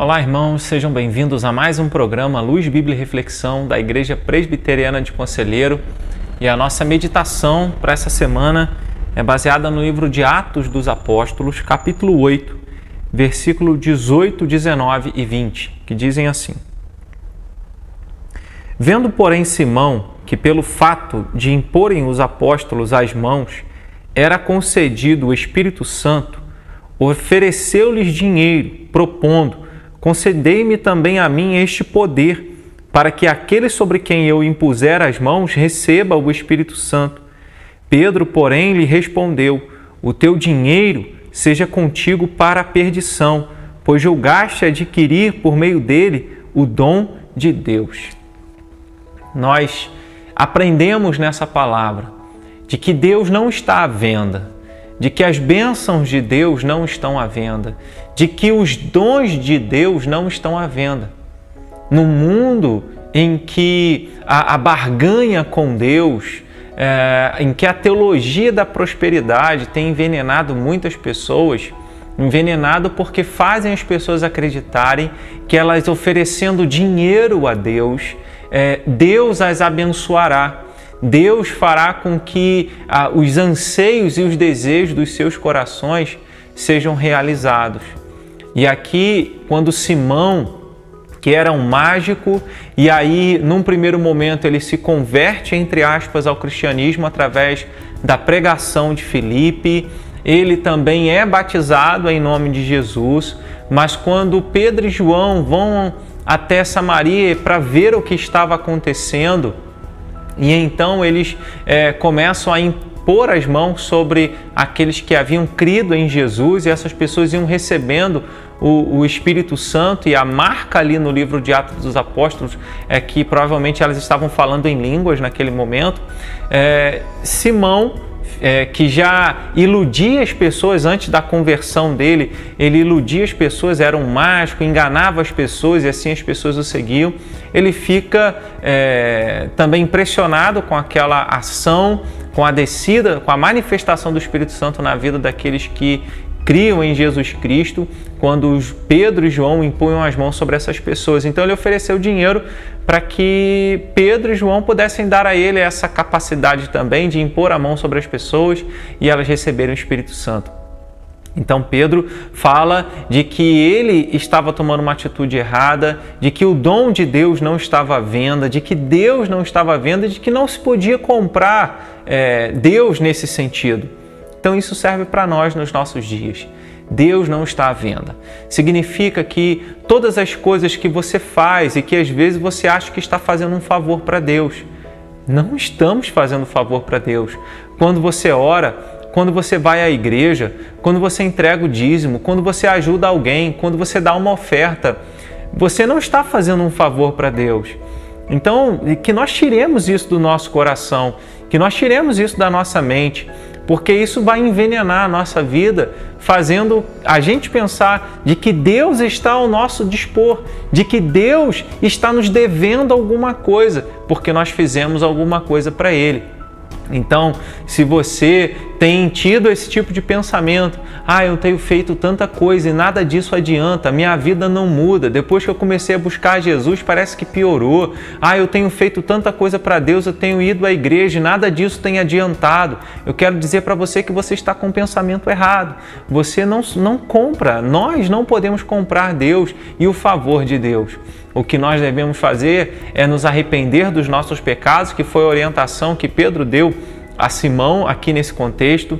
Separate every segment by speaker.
Speaker 1: Olá, irmãos, sejam bem-vindos a mais um programa Luz, Bíblia e Reflexão da Igreja Presbiteriana de Conselheiro. E a nossa meditação para essa semana é baseada no livro de Atos dos Apóstolos, capítulo 8, versículo 18, 19 e 20, que dizem assim: Vendo, porém, Simão que, pelo fato de imporem os apóstolos as mãos, era concedido o Espírito Santo, ofereceu-lhes dinheiro, propondo concedei-me também a mim este poder, para que aquele sobre quem eu impuser as mãos receba o Espírito Santo. Pedro, porém, lhe respondeu: O teu dinheiro seja contigo para a perdição, pois julgaste adquirir por meio dele o dom de Deus. Nós aprendemos nessa palavra de que Deus não está à venda, de que as bênçãos de Deus não estão à venda, de que os dons de Deus não estão à venda. No mundo em que a, a barganha com Deus, é, em que a teologia da prosperidade tem envenenado muitas pessoas, envenenado porque fazem as pessoas acreditarem que elas oferecendo dinheiro a Deus, é, Deus as abençoará. Deus fará com que ah, os anseios e os desejos dos seus corações sejam realizados. E aqui, quando Simão, que era um mágico, e aí, num primeiro momento, ele se converte, entre aspas, ao cristianismo através da pregação de Filipe, ele também é batizado em nome de Jesus, mas quando Pedro e João vão até Samaria para ver o que estava acontecendo, e então eles é, começam a impor as mãos sobre aqueles que haviam crido em Jesus e essas pessoas iam recebendo o, o, Espírito Santo e a marca ali no livro de Atos dos Apóstolos é que provavelmente elas estavam falando em línguas naquele momento. É, Simão é, que já iludia as pessoas antes da conversão dele, ele iludia as pessoas, era um mágico, enganava as pessoas e assim as pessoas o seguiam. Ele fica é, também impressionado com aquela ação, com a descida, com a manifestação do Espírito Santo na vida daqueles que criam em Jesus Cristo, quando Pedro e João impunham as mãos sobre essas pessoas. Então ele ofereceu dinheiro para que Pedro e João pudessem dar a ele essa capacidade também de impor a mão sobre as pessoas e elas receberem o Espírito Santo. Então Pedro fala de que ele estava tomando uma atitude errada, de que o dom de Deus não estava à venda, de que Deus não estava à venda, de que não se podia comprar é, Deus nesse sentido. Então isso serve para nós nos nossos dias. Deus não está à venda. Significa que todas as coisas que você faz e que às vezes você acha que está fazendo um favor para Deus, não estamos fazendo favor para Deus. Quando você ora, quando você vai à igreja, quando você entrega o dízimo, quando você ajuda alguém, quando você dá uma oferta, você não está fazendo um favor para Deus. Então, que nós tiremos isso do nosso coração, que nós tiremos isso da nossa mente porque isso vai envenenar a nossa vida, fazendo a gente pensar de que Deus está ao nosso dispor, de que Deus está nos devendo alguma coisa, porque nós fizemos alguma coisa para Ele. Então, se você tem tido esse tipo de pensamento, ah, eu tenho feito tanta coisa e nada disso adianta, minha vida não muda. Depois que eu comecei a buscar Jesus, parece que piorou. Ah, eu tenho feito tanta coisa para Deus, eu tenho ido à igreja e nada disso tem adiantado. Eu quero dizer para você que você está com o pensamento errado. Você não, não compra, nós não podemos comprar Deus e o favor de Deus. O que nós devemos fazer é nos arrepender dos nossos pecados, que foi a orientação que Pedro deu a Simão aqui nesse contexto,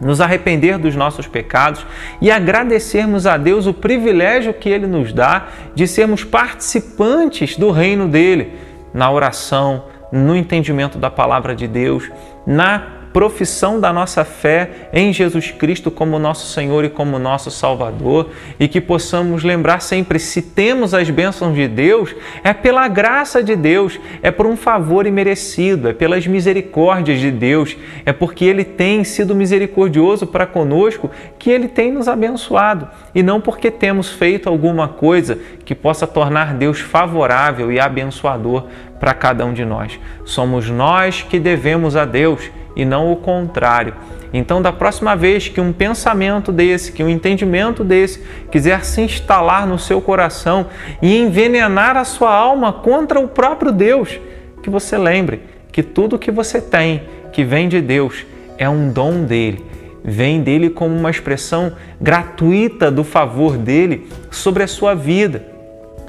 Speaker 1: nos arrepender dos nossos pecados e agradecermos a Deus o privilégio que Ele nos dá de sermos participantes do reino dele, na oração, no entendimento da palavra de Deus, na profissão da nossa fé em Jesus Cristo como nosso Senhor e como nosso Salvador e que possamos lembrar sempre: se temos as bênçãos de Deus, é pela graça de Deus, é por um favor imerecido, é pelas misericórdias de Deus, é porque Ele tem sido misericordioso para conosco que Ele tem nos abençoado e não porque temos feito alguma coisa que possa tornar Deus favorável e abençoador para cada um de nós. Somos nós que devemos a Deus e não o contrário. Então, da próxima vez que um pensamento desse, que um entendimento desse quiser se instalar no seu coração e envenenar a sua alma contra o próprio Deus, que você lembre que tudo que você tem, que vem de Deus, é um dom dele. Vem dele como uma expressão gratuita do favor dele sobre a sua vida.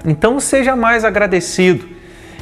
Speaker 1: Então, seja mais agradecido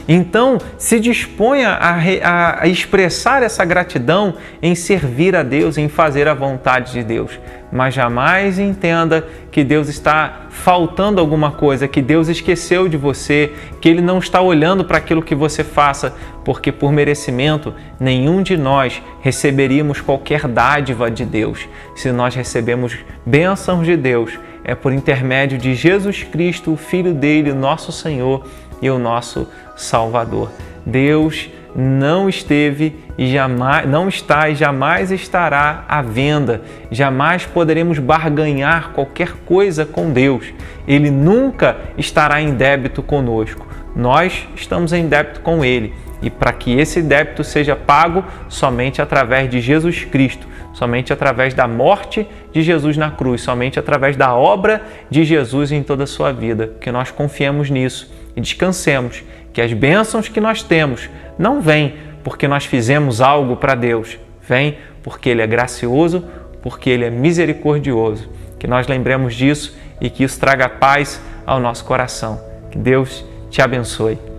Speaker 1: então, se disponha a, a, expressar essa gratidão em servir a Deus, em fazer a vontade de Deus. Mas jamais entenda que Deus está faltando alguma coisa, que Deus esqueceu de você, que Ele não está olhando para aquilo que você faça, porque por merecimento nenhum de nós receberíamos qualquer dádiva de Deus. Se nós recebemos bênçãos de Deus, é por intermédio de Jesus Cristo, o Filho dele, nosso Senhor e o nosso Salvador. Deus não esteve e jamais não está e jamais estará à venda. Jamais poderemos barganhar qualquer coisa com Deus. Ele nunca estará em débito conosco. Nós estamos em débito com ele. E para que esse débito seja pago somente através de Jesus Cristo, somente através da morte de Jesus na cruz, somente através da obra de Jesus em toda a sua vida. Que nós confiemos nisso e descansemos que as bênçãos que nós temos não vêm porque nós fizemos algo para Deus, vem porque Ele é gracioso, porque Ele é misericordioso. Que nós lembremos disso e que isso traga paz ao nosso coração. Que Deus te abençoe.